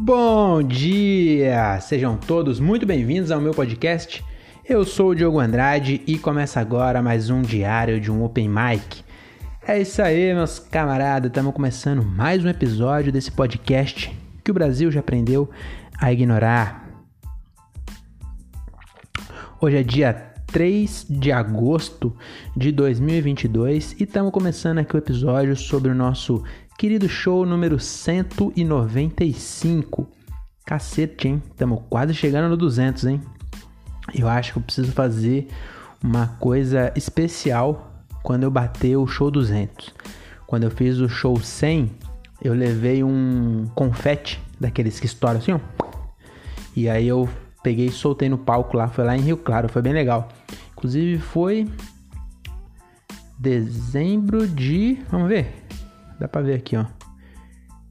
Bom dia! Sejam todos muito bem-vindos ao meu podcast. Eu sou o Diogo Andrade e começa agora mais um diário de um Open Mic. É isso aí, meus camaradas, estamos começando mais um episódio desse podcast que o Brasil já aprendeu a ignorar. Hoje é dia 3 de agosto de 2022 e estamos começando aqui o episódio sobre o nosso querido show número 195. Cacete, hein? Estamos quase chegando no 200, hein? Eu acho que eu preciso fazer uma coisa especial quando eu bater o show 200. Quando eu fiz o show 100, eu levei um confete daqueles que estouram assim, ó. E aí eu peguei e soltei no palco lá, foi lá em Rio Claro, foi bem legal. Inclusive foi dezembro de, vamos ver, Dá pra ver aqui, ó.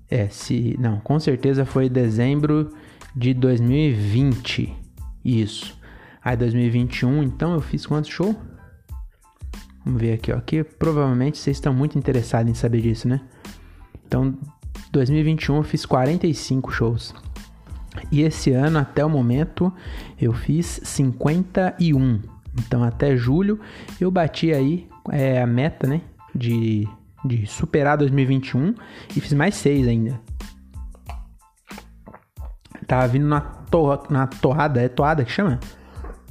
É, se. Não, com certeza foi dezembro de 2020. Isso. Aí 2021, então eu fiz quantos show? Vamos ver aqui, ó. Aqui provavelmente vocês estão muito interessados em saber disso, né? Então, 2021 eu fiz 45 shows. E esse ano, até o momento, eu fiz 51. Então, até julho, eu bati aí é, a meta, né? De de superar 2021 e fiz mais seis ainda. Tava vindo na, to na toada, é toada que chama?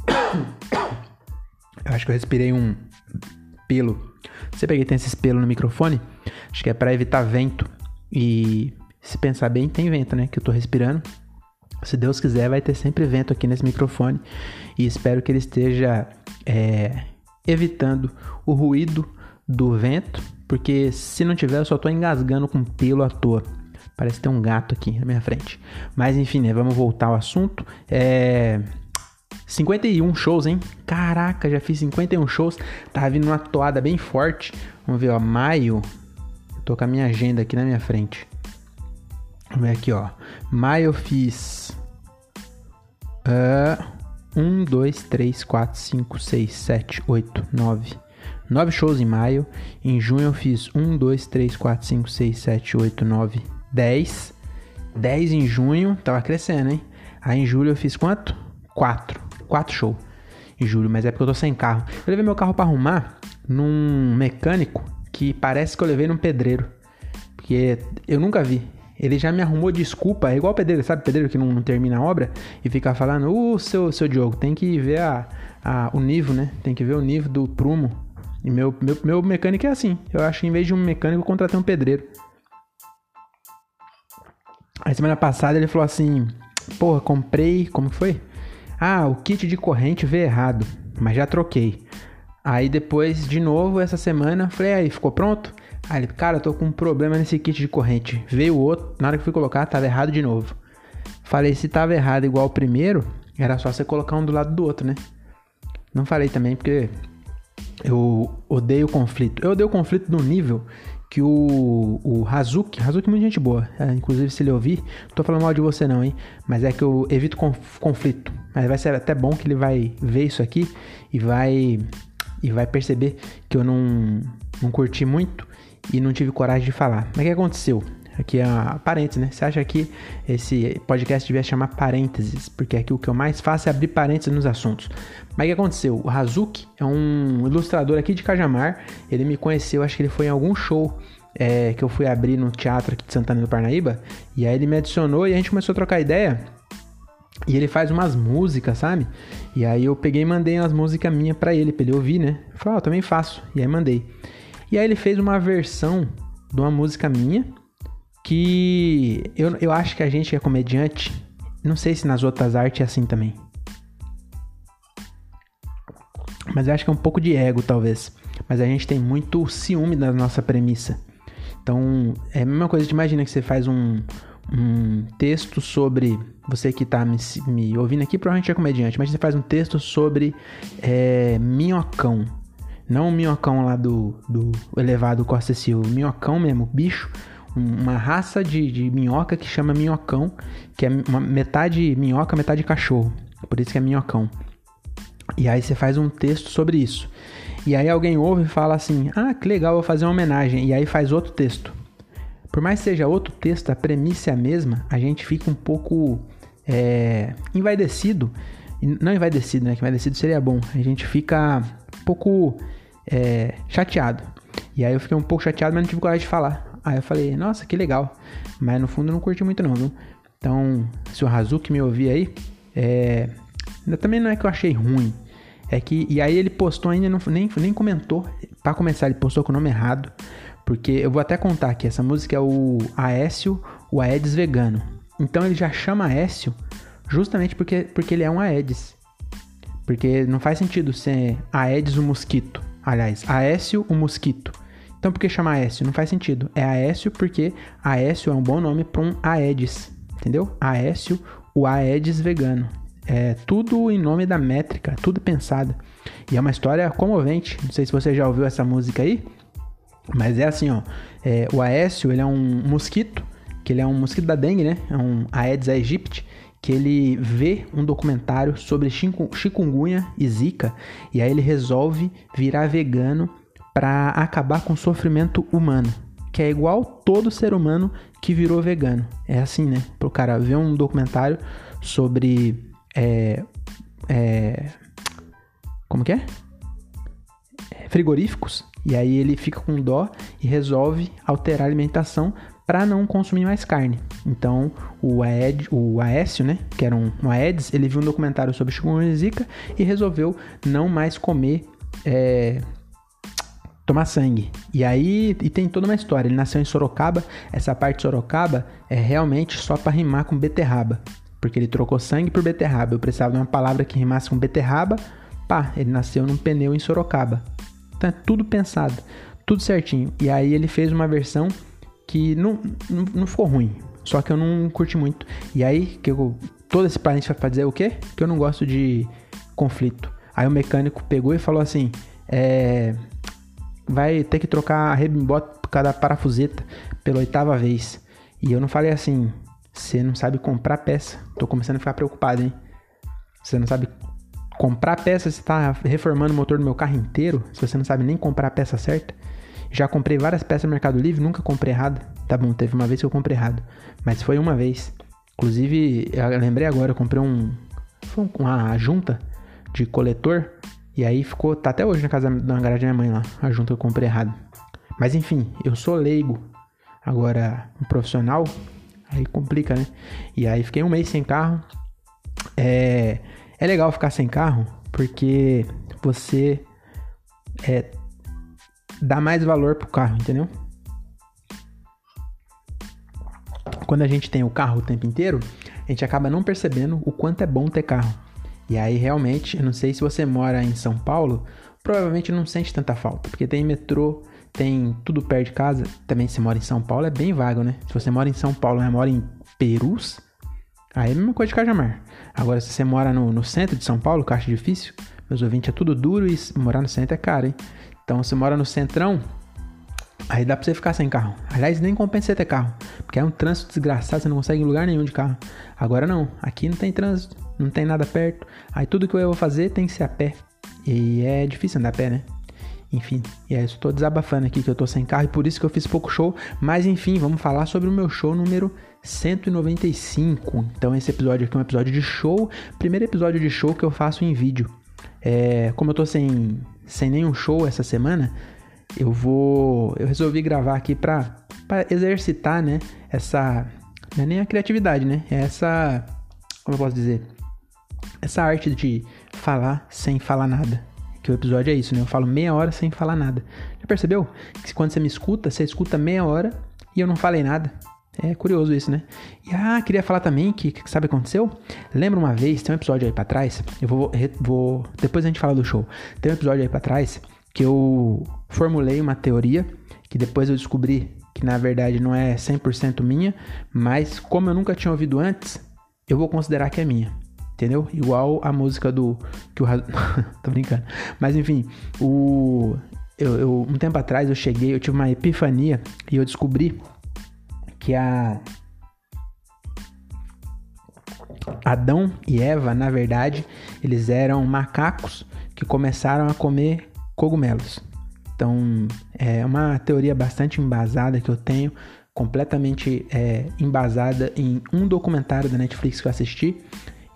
Eu acho que eu respirei um pelo. Você peguei tem esses pelos no microfone? Acho que é para evitar vento. E se pensar bem, tem vento, né? Que eu tô respirando. Se Deus quiser, vai ter sempre vento aqui nesse microfone. E espero que ele esteja é, evitando o ruído do vento porque se não tiver, eu só tô engasgando com pelo à toa. Parece ter um gato aqui na minha frente. Mas enfim, né? Vamos voltar ao assunto. É. 51 shows, hein? Caraca, já fiz 51 shows. Tava vindo uma toada bem forte. Vamos ver, ó. Maio. Tô com a minha agenda aqui na minha frente. Vamos ver aqui, ó. Maio eu fiz. Uh, 1, 2, 3, 4, 5, 6, 7, 8, 9, 9 shows em maio. Em junho eu fiz 1, 2, 3, 4, 5, 6, 7, 8, 9, 10. 10 em junho, tava crescendo, hein? Aí em julho eu fiz quanto? 4. 4 shows em julho, mas é porque eu tô sem carro. Eu levei meu carro para arrumar num mecânico que parece que eu levei num pedreiro. Porque eu nunca vi. Ele já me arrumou desculpa, é igual pedreiro, sabe? Pedreiro que não, não termina a obra e fica falando: Ô, seu, seu Diogo, tem que ver a, a, o nível, né? Tem que ver o nível do prumo e meu, meu, meu mecânico é assim. Eu acho que em vez de um mecânico, eu contratei um pedreiro. A semana passada ele falou assim: Porra, comprei. Como foi? Ah, o kit de corrente veio errado, mas já troquei. Aí depois, de novo, essa semana, falei: Aí, ficou pronto? Aí ele, cara, eu tô com um problema nesse kit de corrente. Veio outro, na hora que fui colocar, tava errado de novo. Falei: Se tava errado igual o primeiro, era só você colocar um do lado do outro, né? Não falei também porque eu odeio conflito. Eu odeio conflito no nível que o, o Hazuki, Hazuki é muita gente boa, é, inclusive se ele ouvir, não tô falando mal de você não, hein, mas é que eu evito conf, conflito, mas vai ser até bom que ele vai ver isso aqui e vai e vai perceber que eu não, não curti muito e não tive coragem de falar. Mas o que aconteceu? Aqui é uma parênteses, né? Você acha que esse podcast devia chamar parênteses, porque aqui o que eu mais faço é abrir parênteses nos assuntos. Mas o que aconteceu? O Hazuki é um ilustrador aqui de Cajamar. Ele me conheceu, acho que ele foi em algum show é, que eu fui abrir no teatro aqui de Santana do Parnaíba. E aí ele me adicionou e a gente começou a trocar ideia. E ele faz umas músicas, sabe? E aí eu peguei e mandei umas músicas minhas para ele, pra ele ouvir, né? Falei, ah, eu também faço. E aí mandei. E aí ele fez uma versão de uma música minha que eu, eu acho que a gente que é comediante, não sei se nas outras artes é assim também. Mas eu acho que é um pouco de ego, talvez. Mas a gente tem muito ciúme da nossa premissa. Então, é a mesma coisa, de imagina que você faz um, um texto sobre. Você que está me, me, ouvindo aqui, provavelmente é comediante, mas você faz um texto sobre é, minhocão. Não o minhocão lá do, do elevado Costa Silva, minhocão mesmo, bicho uma raça de, de minhoca que chama minhocão, que é uma metade minhoca, metade cachorro. Por isso que é minhocão. E aí você faz um texto sobre isso. E aí alguém ouve e fala assim: Ah, que legal, vou fazer uma homenagem. E aí faz outro texto. por mais que seja outro texto, a premissa é a mesma, a gente fica um pouco é, envaidecido. Não envaidecido, né? Que envaidecido seria bom. A gente fica um pouco é, chateado. E aí eu fiquei um pouco chateado, mas não tive coragem de falar. Aí eu falei, nossa, que legal. Mas no fundo eu não curti muito não, viu? Então, se o Hazuki me ouvir aí, é... também não é que eu achei ruim. É que. E aí ele postou ainda, não, nem, nem comentou. Para começar, ele postou com o nome errado. Porque eu vou até contar que essa música é o Aécio, o Aedes vegano. Então ele já chama Aécio justamente porque, porque ele é um Aedes. Porque não faz sentido ser Aedes o mosquito. Aliás, Aécio o mosquito. Então por que chama Aécio? Não faz sentido. É Aécio porque Aécio é um bom nome para um Aedes. Entendeu? Aécio, o Aedes vegano. É tudo em nome da métrica, tudo pensado. E é uma história comovente. Não sei se você já ouviu essa música aí, mas é assim, ó. É, o Aécio, ele é um mosquito, que ele é um mosquito da dengue, né? É um Aedes aegypti, que ele vê um documentário sobre chikungunya e zika, e aí ele resolve virar vegano para acabar com o sofrimento humano, que é igual todo ser humano que virou vegano. É assim, né? Pro cara ver um documentário sobre é, é, como que é? é? Frigoríficos. E aí ele fica com dó e resolve alterar a alimentação para não consumir mais carne. Então, o, Aed, o Aécio, né, que era um, um Aedes, ele viu um documentário sobre chikungunya e zika e resolveu não mais comer, é, tomar sangue. E aí, e tem toda uma história. Ele nasceu em Sorocaba. Essa parte de Sorocaba é realmente só para rimar com beterraba porque ele trocou sangue por beterraba. Eu precisava de uma palavra que rimasse com beterraba. Pá, ele nasceu num pneu em Sorocaba. Então é tudo pensado, tudo certinho. E aí ele fez uma versão que não, não, não ficou ruim. Só que eu não curti muito. E aí, que eu, todo esse parente vai dizer o quê? Que eu não gosto de conflito. Aí o mecânico pegou e falou assim: é, vai ter que trocar a rebimbota por cada parafuseta pela oitava vez. E eu não falei assim, você não sabe comprar peça. Tô começando a ficar preocupado, hein? Você não sabe comprar peça, você tá reformando o motor do meu carro inteiro, se você não sabe nem comprar a peça certa. Já comprei várias peças no Mercado Livre, nunca comprei errado. Tá bom, teve uma vez que eu comprei errado, mas foi uma vez. Inclusive, eu lembrei agora, eu comprei um uma junta de coletor e aí ficou, tá até hoje na casa da garagem da minha mãe lá, a junta que eu comprei errado. Mas enfim, eu sou leigo. Agora, um profissional, Aí complica, né? E aí fiquei um mês sem carro. É, é legal ficar sem carro porque você é, dá mais valor pro carro, entendeu? Quando a gente tem o carro o tempo inteiro, a gente acaba não percebendo o quanto é bom ter carro. E aí realmente, eu não sei se você mora em São Paulo, provavelmente não sente tanta falta, porque tem metrô, tem tudo perto de casa. Também se mora em São Paulo, é bem vago, né? Se você mora em São Paulo, mas mora em Perus, aí é a mesma coisa de Cajamar. Agora, se você mora no, no centro de São Paulo, acho difícil, meus ouvintes é tudo duro e morar no centro é caro, hein? Então, se mora no centrão, aí dá pra você ficar sem carro. Aliás, nem compensa você ter carro, porque é um trânsito desgraçado, você não consegue em lugar nenhum de carro. Agora não, aqui não tem trânsito, não tem nada perto. Aí tudo que eu vou fazer tem que ser a pé. E é difícil andar a pé, né? Enfim, e aí eu estou desabafando aqui que eu tô sem carro e por isso que eu fiz pouco show. Mas enfim, vamos falar sobre o meu show número 195. Então esse episódio aqui é um episódio de show, primeiro episódio de show que eu faço em vídeo. É, como eu tô sem, sem nenhum show essa semana, eu vou. Eu resolvi gravar aqui pra, pra exercitar, né? Essa. Não é nem a criatividade, né? É essa. Como eu posso dizer? Essa arte de falar sem falar nada. Que o episódio é isso, né? Eu falo meia hora sem falar nada. Já percebeu? Que quando você me escuta, você escuta meia hora e eu não falei nada. É curioso isso, né? E ah, queria falar também que, que sabe o que aconteceu? Lembra uma vez, tem um episódio aí pra trás, eu vou, vou. Depois a gente fala do show. Tem um episódio aí pra trás que eu formulei uma teoria que depois eu descobri que na verdade não é 100% minha, mas como eu nunca tinha ouvido antes, eu vou considerar que é minha entendeu? Igual a música do que o tô brincando. Mas enfim, o eu, eu, um tempo atrás eu cheguei, eu tive uma epifania e eu descobri que a Adão e Eva, na verdade, eles eram macacos que começaram a comer cogumelos. Então, é uma teoria bastante embasada que eu tenho completamente é, embasada em um documentário da Netflix que eu assisti.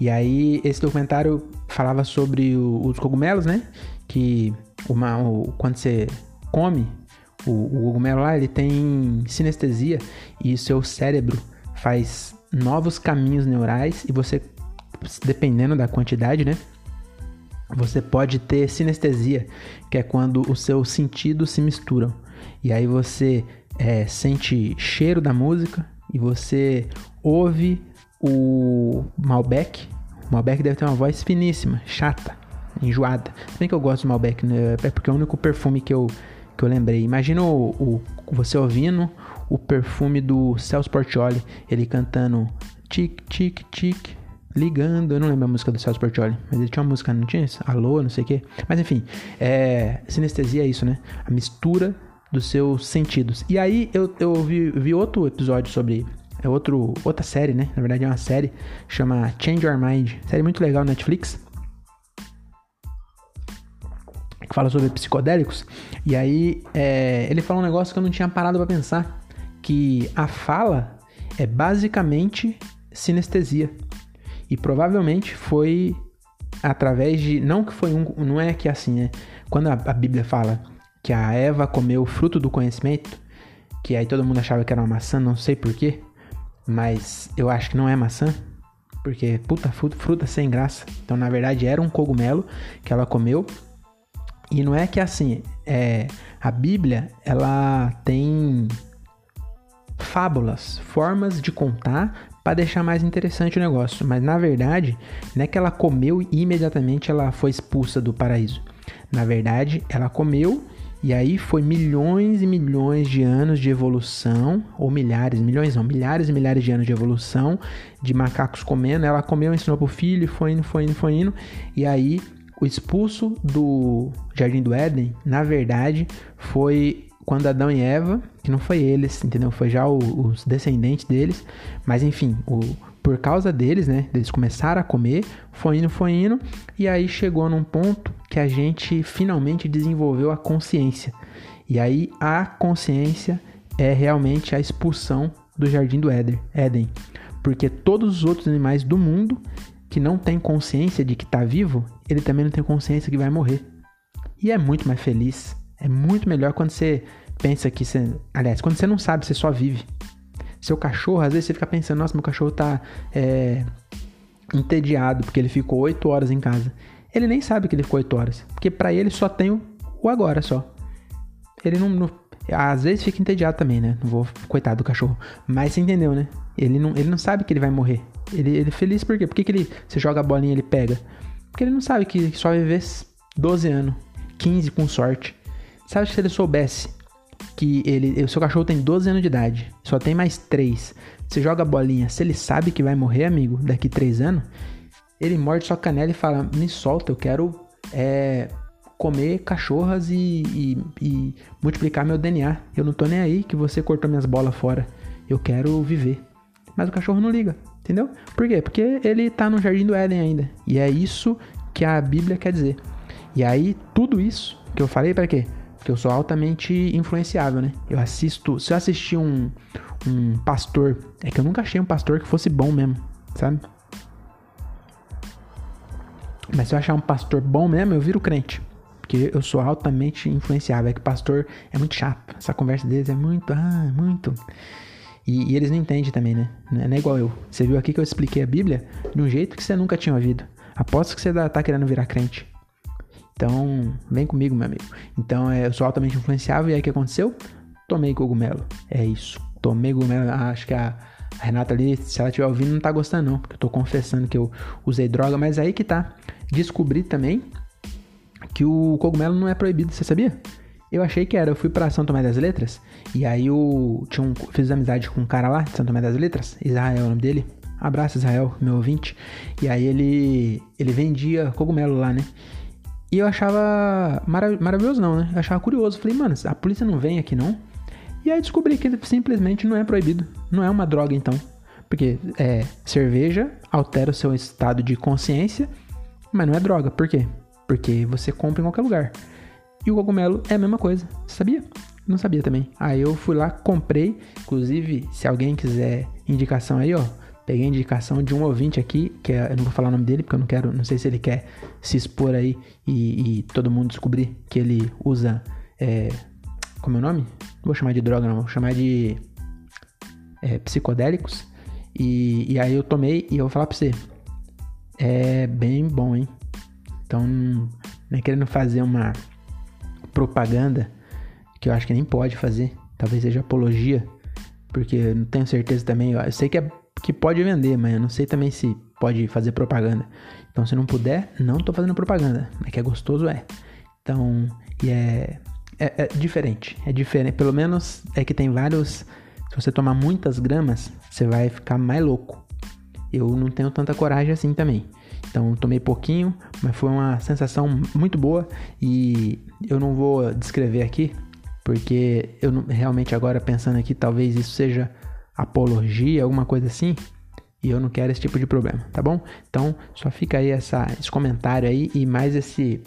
E aí, esse documentário falava sobre o, os cogumelos, né? Que uma, o, quando você come o, o cogumelo lá, ele tem sinestesia e seu cérebro faz novos caminhos neurais e você, dependendo da quantidade, né? Você pode ter sinestesia, que é quando os seus sentidos se misturam. E aí você é, sente cheiro da música e você ouve o Malbec. O Malbec deve ter uma voz finíssima, chata, enjoada. Se bem que eu gosto do Malbec, né? é porque é o único perfume que eu, que eu lembrei. Imagina o, o, você ouvindo o perfume do Celso Portioli, ele cantando tic, tic, tic, ligando. Eu não lembro a música do Celso Portioli, mas ele tinha uma música, não tinha isso? Alô, não sei o quê. Mas enfim, é, sinestesia é isso, né? A mistura dos seus sentidos. E aí eu, eu vi, vi outro episódio sobre. É outro, outra série, né? Na verdade é uma série. Chama Change Your Mind. Série muito legal na Netflix. Que fala sobre psicodélicos. E aí é, ele fala um negócio que eu não tinha parado para pensar. Que a fala é basicamente sinestesia. E provavelmente foi através de. Não que foi um. Não é que é assim, né? Quando a, a Bíblia fala que a Eva comeu o fruto do conhecimento, que aí todo mundo achava que era uma maçã, não sei porquê, mas eu acho que não é maçã, porque puta fruta, fruta sem graça. Então na verdade era um cogumelo que ela comeu. E não é que assim, é, a Bíblia ela tem fábulas, formas de contar para deixar mais interessante o negócio. Mas na verdade, não é que ela comeu e imediatamente ela foi expulsa do paraíso. Na verdade, ela comeu e aí foi milhões e milhões de anos de evolução, ou milhares, milhões não, milhares e milhares de anos de evolução, de macacos comendo. Ela comeu, ensinou pro filho, foi indo, foi indo, foi indo. E aí o expulso do Jardim do Éden, na verdade, foi quando Adão e Eva, que não foi eles, entendeu? Foi já o, os descendentes deles, mas enfim, o, por causa deles, né? Eles começaram a comer, foi indo, foi indo, e aí chegou num ponto que a gente finalmente desenvolveu a consciência. E aí a consciência é realmente a expulsão do jardim do Éden. Porque todos os outros animais do mundo que não têm consciência de que está vivo, ele também não tem consciência que vai morrer. E é muito mais feliz. É muito melhor quando você pensa que você. Aliás, quando você não sabe, você só vive. Seu cachorro, às vezes você fica pensando, nossa, meu cachorro tá é, entediado porque ele ficou 8 horas em casa. Ele nem sabe que ele ficou 8 horas, porque para ele só tem o agora só. Ele não, não, às vezes fica entediado também, né? Não vou coitado do cachorro, mas você entendeu, né? Ele não, ele não sabe que ele vai morrer. Ele, ele é feliz por quê? Por que, que ele, você joga a bolinha e ele pega? Porque ele não sabe que só vai viver 12 anos, 15 com sorte. Sabe se ele soubesse que ele, o seu cachorro tem 12 anos de idade, só tem mais 3. Você joga a bolinha, se ele sabe que vai morrer, amigo, daqui 3 anos, ele morde sua canela e fala: Me solta, eu quero é, comer cachorras e, e, e, multiplicar meu DNA. Eu não tô nem aí que você cortou minhas bolas fora. Eu quero viver. Mas o cachorro não liga, entendeu? Por quê? Porque ele tá no jardim do Éden ainda. E é isso que a Bíblia quer dizer. E aí, tudo isso que eu falei para quê? Porque eu sou altamente influenciável, né? Eu assisto. Se eu assistir um, um pastor. É que eu nunca achei um pastor que fosse bom mesmo, sabe? Mas se eu achar um pastor bom mesmo, eu viro crente. Porque eu sou altamente influenciável. É que pastor é muito chato. Essa conversa deles é muito. Ah, muito. E, e, eles não entendem também, né? Não é igual eu. Você viu aqui que eu expliquei a Bíblia de um jeito que você nunca tinha ouvido. Aposto que você tá querendo virar crente. Então, vem comigo, meu amigo. Então, é, eu sou altamente influenciável. E aí, o que aconteceu? Tomei cogumelo. É isso. Tomei cogumelo. Ah, acho que a, Renata ali, se ela estiver ouvindo, não tá gostando, não. Porque eu tô confessando que eu usei droga. Mas aí que tá. Descobri também que o cogumelo não é proibido. Você sabia? Eu achei que era. Eu fui para São Tomé das Letras. E aí eu tinha um, fiz amizade com um cara lá de São Tomé das Letras. Israel é o nome dele. Abraço, Israel, meu ouvinte. E aí ele, ele vendia cogumelo lá, né? E eu achava marav maravilhoso, não, né? Eu achava curioso. Falei, mano, a polícia não vem aqui não? E aí descobri que simplesmente não é proibido. Não é uma droga, então. Porque é, cerveja altera o seu estado de consciência, mas não é droga. Por quê? Porque você compra em qualquer lugar. E o cogumelo é a mesma coisa, sabia? Não sabia também. Aí eu fui lá, comprei. Inclusive, se alguém quiser indicação aí, ó. Peguei a indicação de um ouvinte aqui, que é, eu não vou falar o nome dele, porque eu não quero, não sei se ele quer se expor aí e, e todo mundo descobrir que ele usa. É, como é o nome? Não vou chamar de droga, não, vou chamar de é, psicodélicos. E, e aí eu tomei e eu vou falar pra você. É bem bom, hein? Então, não é querendo fazer uma propaganda que eu acho que nem pode fazer. Talvez seja apologia, porque eu não tenho certeza também. Eu sei que, é, que pode vender, mas eu não sei também se pode fazer propaganda. Então, se não puder, não tô fazendo propaganda. Mas que é gostoso, é. Então, e é, é, é diferente. É diferente. Pelo menos é que tem vários. Se você tomar muitas gramas, você vai ficar mais louco. Eu não tenho tanta coragem assim também. Então tomei pouquinho, mas foi uma sensação muito boa e eu não vou descrever aqui, porque eu não, realmente agora pensando aqui, talvez isso seja apologia, alguma coisa assim, e eu não quero esse tipo de problema, tá bom? Então só fica aí essa, esse comentário aí e mais esse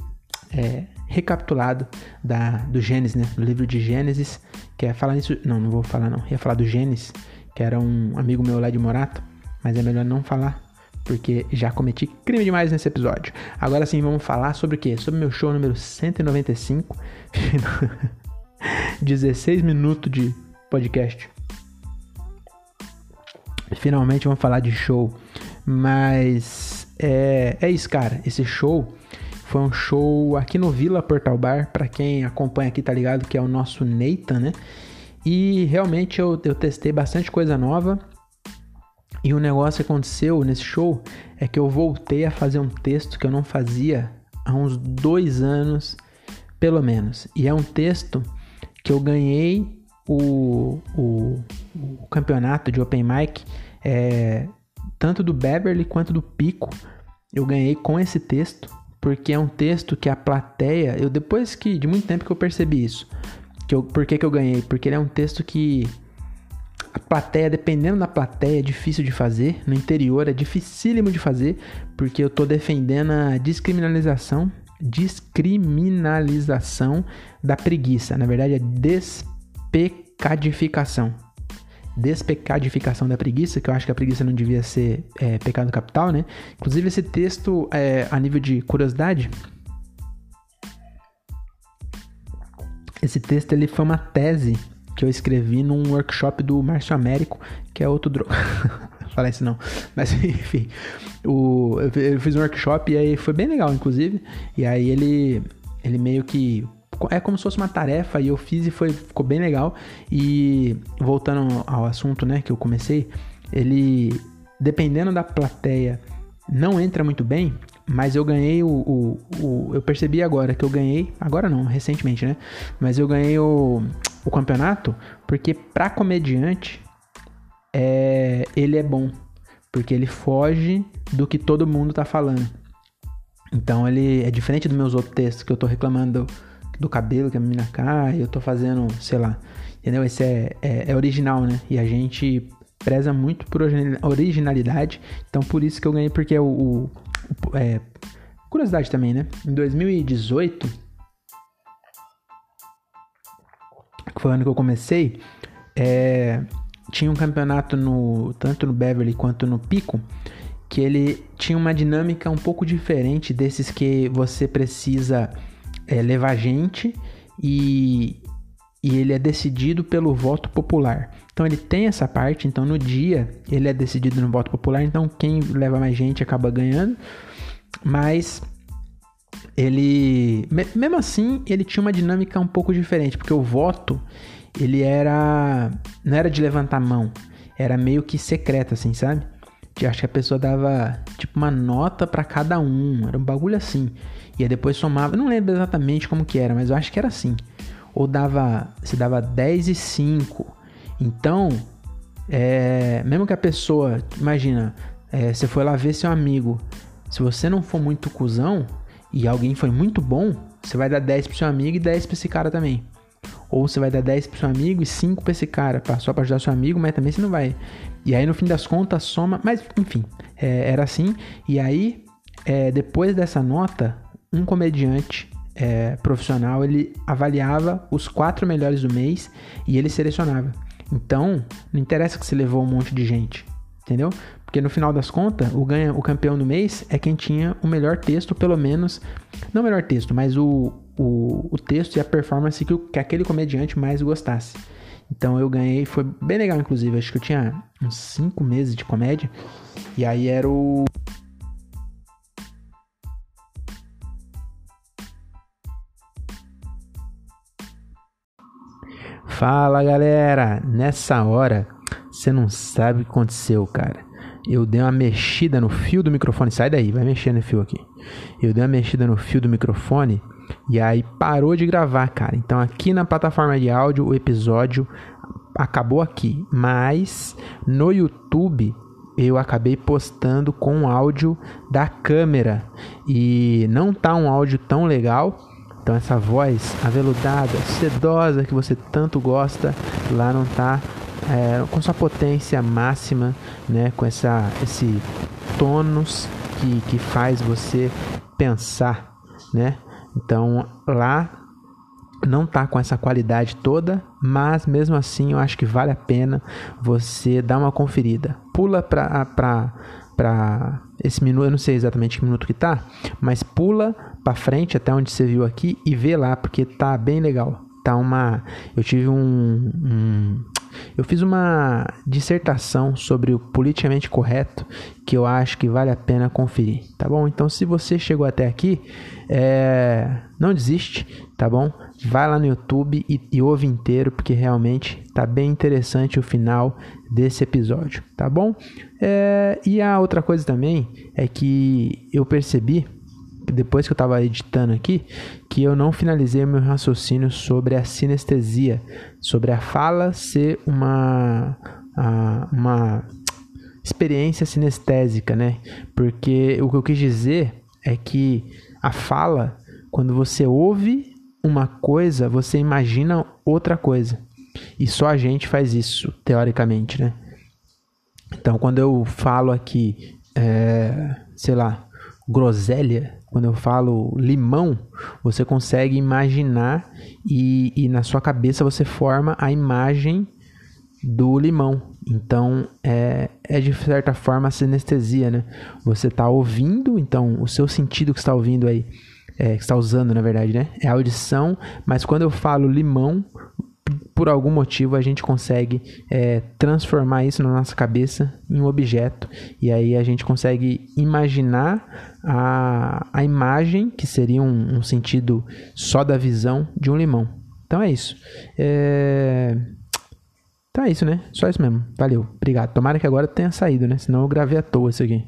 é, recapitulado da, do Gênesis, né? Do livro de Gênesis, que é falar nisso. Não, não vou falar não. Ia falar do Gênesis, que era um amigo meu lá de Morato, mas é melhor não falar porque já cometi crime demais nesse episódio. Agora sim, vamos falar sobre o quê? Sobre meu show número 195. 16 minutos de podcast. Finalmente vamos falar de show. Mas é, é isso, cara. Esse show foi um show aqui no Vila Portal Bar. Para quem acompanha aqui, tá ligado? Que é o nosso Nathan, né? E realmente eu, eu testei bastante coisa nova. E o um negócio que aconteceu nesse show é que eu voltei a fazer um texto que eu não fazia há uns dois anos, pelo menos. E é um texto que eu ganhei o, o, o campeonato de Open Mic, é, tanto do Beverly quanto do Pico. Eu ganhei com esse texto, porque é um texto que a plateia. Eu depois que. de muito tempo que eu percebi isso. Que eu, por que, que eu ganhei? Porque ele é um texto que a plateia, dependendo da plateia, é difícil de fazer. No interior é dificílimo de fazer, porque eu tô defendendo a descriminalização, descriminalização da preguiça. Na verdade, é despecadificação. Despecadificação da preguiça, que eu acho que a preguiça não devia ser é, pecado capital, né? Inclusive, esse texto, é, a nível de curiosidade, esse texto ele foi uma tese que eu escrevi num workshop do Márcio Américo, que é outro droga. Falar isso não. Mas enfim, o, eu fiz um workshop e aí foi bem legal, inclusive. E aí ele, ele meio que é como se fosse uma tarefa e eu fiz e foi, ficou bem legal. E voltando ao assunto, né, que eu comecei, ele, dependendo da plateia, não entra muito bem, mas eu ganhei o, o, o, Eu percebi agora que eu ganhei. Agora não, recentemente, né? Mas eu ganhei o, o campeonato porque, pra comediante, é, ele é bom. Porque ele foge do que todo mundo tá falando. Então ele é diferente dos meus outros textos que eu tô reclamando do, cabelo que a menina cai, eu tô fazendo, sei lá. Entendeu? Esse é, é, é original, né? E a gente preza muito por originalidade. Então por isso que eu ganhei, porque o, o é, curiosidade também, né? Em 2018, que foi o ano que eu comecei, é, tinha um campeonato no tanto no Beverly quanto no Pico que ele tinha uma dinâmica um pouco diferente desses que você precisa é, levar gente e, e ele é decidido pelo voto popular. Então ele tem essa parte, então no dia ele é decidido no voto popular, então quem leva mais gente acaba ganhando. Mas ele, mesmo assim, ele tinha uma dinâmica um pouco diferente, porque o voto ele era não era de levantar a mão, era meio que secreto assim, sabe? Acho que a pessoa dava tipo uma nota para cada um, era um bagulho assim. E aí depois somava, não lembro exatamente como que era, mas eu acho que era assim. Ou dava, se dava 10 e 5 então, é, mesmo que a pessoa, imagina, é, você foi lá ver seu amigo, se você não for muito cuzão e alguém foi muito bom, você vai dar 10 pro seu amigo e 10 pra esse cara também. Ou você vai dar 10 pro seu amigo e 5 pra esse cara, pra, só pra ajudar seu amigo, mas também você não vai. E aí no fim das contas soma. Mas enfim, é, era assim. E aí, é, depois dessa nota, um comediante é, profissional, ele avaliava os quatro melhores do mês e ele selecionava. Então, não interessa que você levou um monte de gente, entendeu? Porque no final das contas, o, ganha, o campeão do mês é quem tinha o melhor texto, pelo menos. Não o melhor texto, mas o, o, o texto e a performance que, que aquele comediante mais gostasse. Então eu ganhei, foi bem legal, inclusive. Acho que eu tinha uns 5 meses de comédia. E aí era o. Fala galera! Nessa hora, você não sabe o que aconteceu, cara. Eu dei uma mexida no fio do microfone. Sai daí, vai mexer no fio aqui. Eu dei uma mexida no fio do microfone e aí parou de gravar, cara. Então aqui na plataforma de áudio o episódio acabou aqui, mas no YouTube eu acabei postando com áudio da câmera e não tá um áudio tão legal. Então essa voz aveludada, sedosa que você tanto gosta, lá não tá é, com sua potência máxima, né? Com essa esse tônus que, que faz você pensar, né? Então lá não tá com essa qualidade toda, mas mesmo assim eu acho que vale a pena você dar uma conferida. Pula para para esse minuto, eu não sei exatamente que minuto que tá, mas pula para frente até onde você viu aqui e vê lá porque tá bem legal. Tá uma, eu tive um, um eu fiz uma dissertação sobre o politicamente correto que eu acho que vale a pena conferir, tá bom? Então, se você chegou até aqui, é... não desiste, tá bom? Vai lá no YouTube e, e ouve inteiro, porque realmente tá bem interessante o final desse episódio, tá bom? É... E a outra coisa também é que eu percebi depois que eu estava editando aqui, que eu não finalizei o meu raciocínio sobre a sinestesia, sobre a fala ser uma, uma experiência sinestésica, né? Porque o que eu quis dizer é que a fala, quando você ouve uma coisa, você imagina outra coisa. E só a gente faz isso, teoricamente, né? Então, quando eu falo aqui, é, sei lá, groselha, quando eu falo limão, você consegue imaginar e, e na sua cabeça você forma a imagem do limão. Então é, é de certa forma a sinestesia, né? Você está ouvindo, então o seu sentido que está ouvindo aí, é, que está usando na verdade, né? É a audição, mas quando eu falo limão, por algum motivo a gente consegue é, transformar isso na nossa cabeça em um objeto e aí a gente consegue imaginar a, a imagem que seria um, um sentido só da visão de um limão. Então é isso. É... É isso, né? Só isso mesmo. Valeu. Obrigado. Tomara que agora tenha saído, né? Senão eu gravei à toa isso aqui.